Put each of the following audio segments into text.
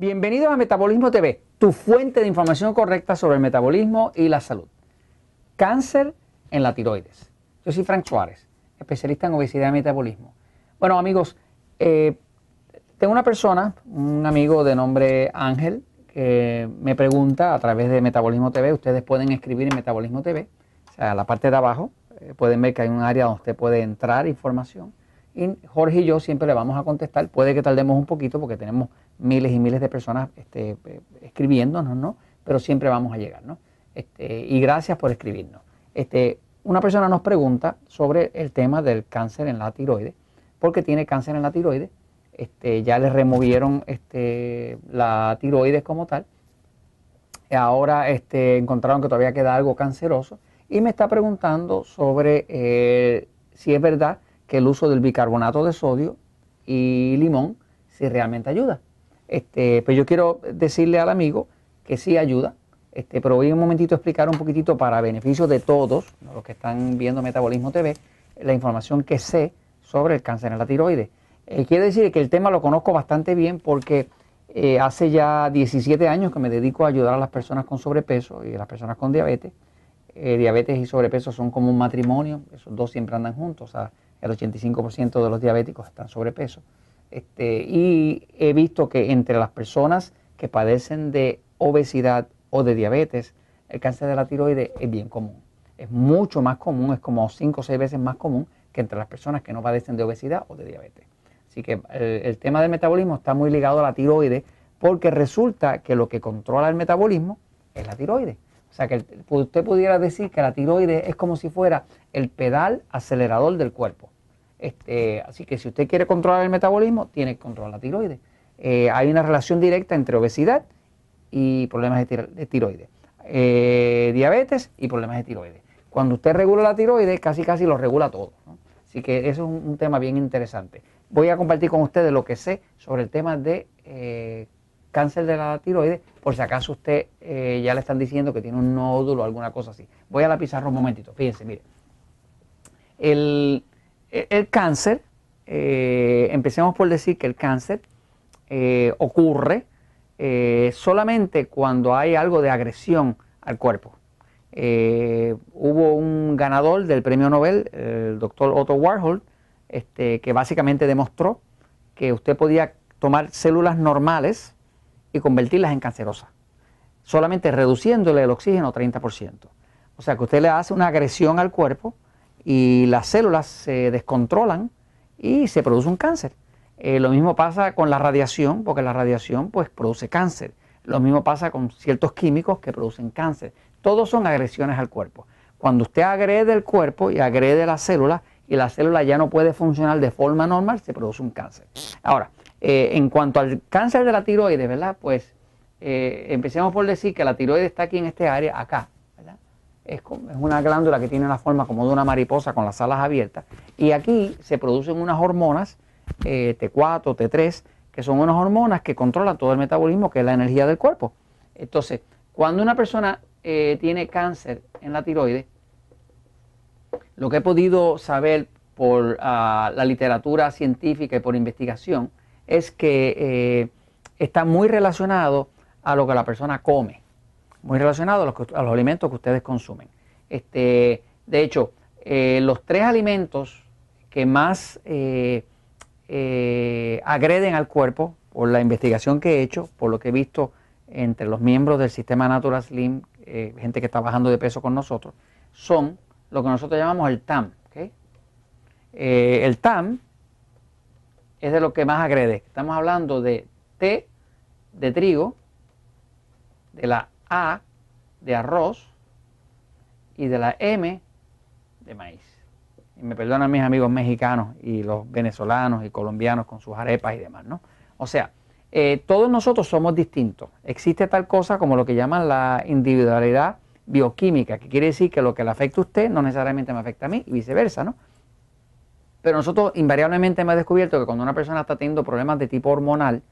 Bienvenidos a Metabolismo TV, tu fuente de información correcta sobre el metabolismo y la salud. Cáncer en la tiroides. Yo soy Frank Suárez, especialista en obesidad y metabolismo. Bueno amigos, eh, tengo una persona, un amigo de nombre Ángel, que me pregunta a través de Metabolismo TV, ustedes pueden escribir en Metabolismo TV, o sea, la parte de abajo, eh, pueden ver que hay un área donde usted puede entrar información y Jorge y yo siempre le vamos a contestar. Puede que tardemos un poquito porque tenemos miles y miles de personas este, escribiéndonos, ¿no? Pero siempre vamos a llegar, ¿no? Este, y gracias por escribirnos. Este, una persona nos pregunta sobre el tema del cáncer en la tiroides, porque tiene cáncer en la tiroides. Este, ya le removieron la tiroides como tal. Ahora encontraron que todavía queda algo canceroso y me está preguntando sobre eh, si es verdad que el uso del bicarbonato de sodio y limón si realmente ayuda. Este, pues yo quiero decirle al amigo que sí ayuda, este, pero voy un momentito a explicar un poquitito para beneficio de todos los que están viendo Metabolismo TV, la información que sé sobre el cáncer en la tiroides. Eh, quiere decir que el tema lo conozco bastante bien porque eh, hace ya 17 años que me dedico a ayudar a las personas con sobrepeso y a las personas con diabetes. Eh, diabetes y sobrepeso son como un matrimonio, esos dos siempre andan juntos. O sea, el 85% de los diabéticos están sobrepeso. Este, y he visto que entre las personas que padecen de obesidad o de diabetes, el cáncer de la tiroides es bien común. Es mucho más común, es como 5 o 6 veces más común que entre las personas que no padecen de obesidad o de diabetes. Así que el, tema del metabolismo está muy ligado a la tiroides porque resulta que lo que controla el metabolismo es la tiroides. O sea que usted pudiera decir que la tiroides es como si fuera el pedal acelerador del cuerpo. Este, así que si usted quiere controlar el metabolismo, tiene que controlar la tiroides. Eh, hay una relación directa entre obesidad y problemas de, tiroides. Eh, diabetes y problemas de tiroides. Cuando usted regula la tiroides, casi casi lo regula todo. Así que eso es un, tema bien interesante. Voy a compartir con ustedes lo que sé sobre el tema de eh, cáncer de la tiroides, por si acaso usted ya le están diciendo que tiene un nódulo o alguna cosa así. Voy a la pizarra un momentito. Fíjense, mire. El, el cáncer, eh, empecemos por decir que el cáncer eh, ocurre eh, solamente cuando hay algo de agresión al cuerpo. hubo un ganador del premio Nobel, el doctor Otto Warhol, este, que básicamente demostró que usted podía tomar células normales y convertirlas en cancerosas, solamente reduciéndole el oxígeno 30%. O sea que usted le hace una agresión al cuerpo, y las células se descontrolan y se produce un cáncer. Eh, lo mismo pasa con la radiación, porque la radiación pues produce cáncer. Lo mismo pasa con ciertos químicos que producen cáncer. Todos son agresiones al cuerpo. Cuando usted agrede el cuerpo y agrede las células y la célula ya no puede funcionar de forma normal, se produce un cáncer. Ahora, eh, en cuanto al cáncer de la tiroides, ¿verdad? Pues eh, empecemos por decir que la tiroides está aquí en este área, acá es, una glándula que tiene la forma como de una mariposa con las alas abiertas. Y aquí se producen unas hormonas, eh, T4, T3, que son unas hormonas que controlan todo el metabolismo, que es la energía del cuerpo. Entonces, cuando una persona eh, tiene cáncer en la tiroides, lo que he podido saber por ah, la literatura científica y por investigación es que eh, está muy relacionado a lo que la persona come muy relacionado a los, alimentos que ustedes consumen. Este, de hecho, eh, los tres alimentos que más eh, eh, agreden al cuerpo, por la investigación que he hecho, por lo que he visto entre los miembros del sistema Natural Slim, gente que está bajando de peso con nosotros, son lo que nosotros llamamos el TAM. el TAM es de lo que más agrede. Estamos hablando de T de trigo, de la a de arroz y de la M de maíz. Y me perdonan mis amigos mexicanos y los venezolanos y colombianos con sus arepas y demás, ¿no? O sea, eh, todos nosotros somos distintos. Existe tal cosa como lo que llaman la individualidad bioquímica, que quiere decir que lo que le afecta a usted no necesariamente me afecta a mí y viceversa, ¿no? Pero nosotros invariablemente hemos descubierto que cuando una persona está teniendo problemas de tipo hormonal,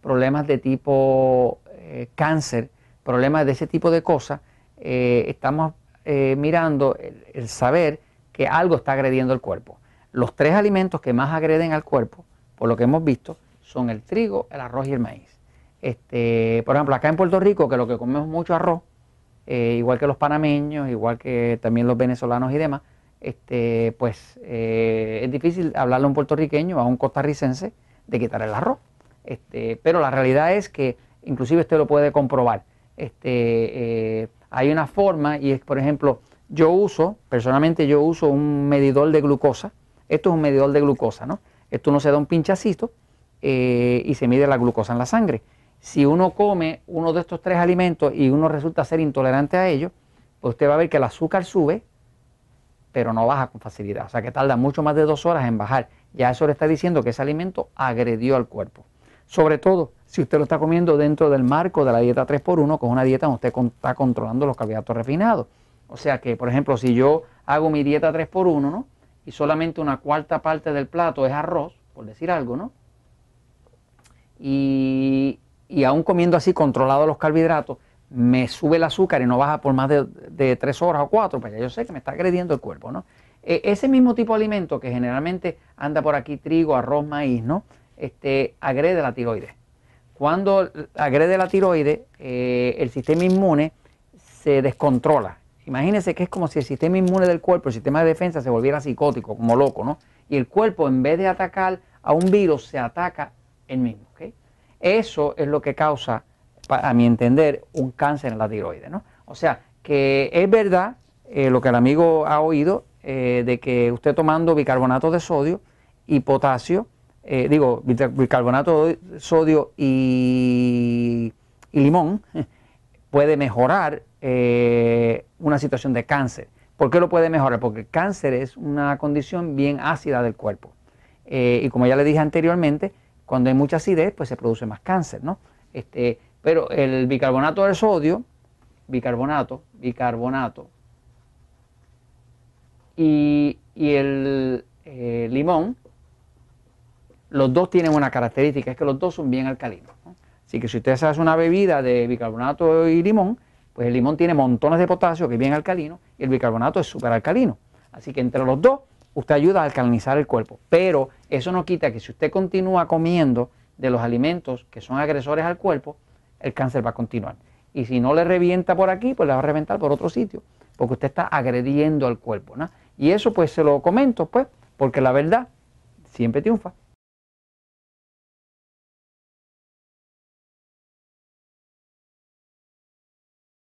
problemas de tipo eh, cáncer, problemas de ese tipo de cosas, eh, estamos eh, mirando el, saber que algo está agrediendo el cuerpo. Los tres alimentos que más agreden al cuerpo, por lo que hemos visto, son el trigo, el arroz y el maíz. Este, por ejemplo, acá en Puerto Rico, que lo que comemos mucho arroz, eh, igual que los panameños, igual que también los venezolanos y demás, este, pues eh, es difícil hablarle a un puertorriqueño, a un costarricense, de quitar el arroz. Este, pero la realidad es que, inclusive usted lo puede comprobar, este, eh, hay una forma y es, por ejemplo, yo uso, personalmente yo uso un medidor de glucosa. Esto es un medidor de glucosa, ¿no? Esto uno se da un pinchacito eh, y se mide la glucosa en la sangre. Si uno come uno de estos tres alimentos y uno resulta ser intolerante a ellos, pues usted va a ver que el azúcar sube, pero no baja con facilidad. O sea que tarda mucho más de dos horas en bajar. Ya eso le está diciendo que ese alimento agredió al cuerpo. Sobre todo si usted lo está comiendo dentro del marco de la dieta 3x1, que es una dieta donde usted está controlando los carbohidratos refinados. O sea que, por ejemplo, si yo hago mi dieta 3x1, ¿no? Y solamente una cuarta parte del plato es arroz, por decir algo, ¿no? Y, y aún comiendo así controlado los carbohidratos, me sube el azúcar y no baja por más de, de tres horas o cuatro, pues ya yo sé que me está agrediendo el cuerpo, ¿no? E, ese mismo tipo de alimento que generalmente anda por aquí, trigo, arroz, maíz, ¿no? Este, agrede la tiroides. Cuando agrede la tiroides, eh, el sistema inmune se descontrola. Imagínense que es como si el sistema inmune del cuerpo, el sistema de defensa, se volviera psicótico, como loco, ¿no? Y el cuerpo, en vez de atacar a un virus, se ataca él mismo. Eso es lo que causa, a mi entender, un cáncer en la tiroides, ¿no? O sea, que es verdad eh, lo que el amigo ha oído, eh, de que usted tomando bicarbonato de sodio y potasio, eh, digo, bicarbonato de sodio y, limón, puede mejorar una situación de cáncer. ¿Por qué lo puede mejorar? Porque el cáncer es una condición bien ácida del cuerpo. y como ya le dije anteriormente, cuando hay mucha acidez, pues se produce más cáncer, ¿no? Este, pero el bicarbonato de sodio, bicarbonato, bicarbonato y, el eh, limón, los dos tienen una característica, es que los dos son bien alcalinos. Así que si usted hace una bebida de bicarbonato y limón, pues el limón tiene montones de potasio, que es bien alcalino, y el bicarbonato es súper alcalino. Así que entre los dos, usted ayuda a alcalinizar el cuerpo. Pero eso no quita que si usted continúa comiendo de los alimentos que son agresores al cuerpo, el cáncer va a continuar. Y si no le revienta por aquí, pues le va a reventar por otro sitio, porque usted está agrediendo al cuerpo. ¿no? Y eso pues se lo comento, pues, porque la verdad siempre triunfa.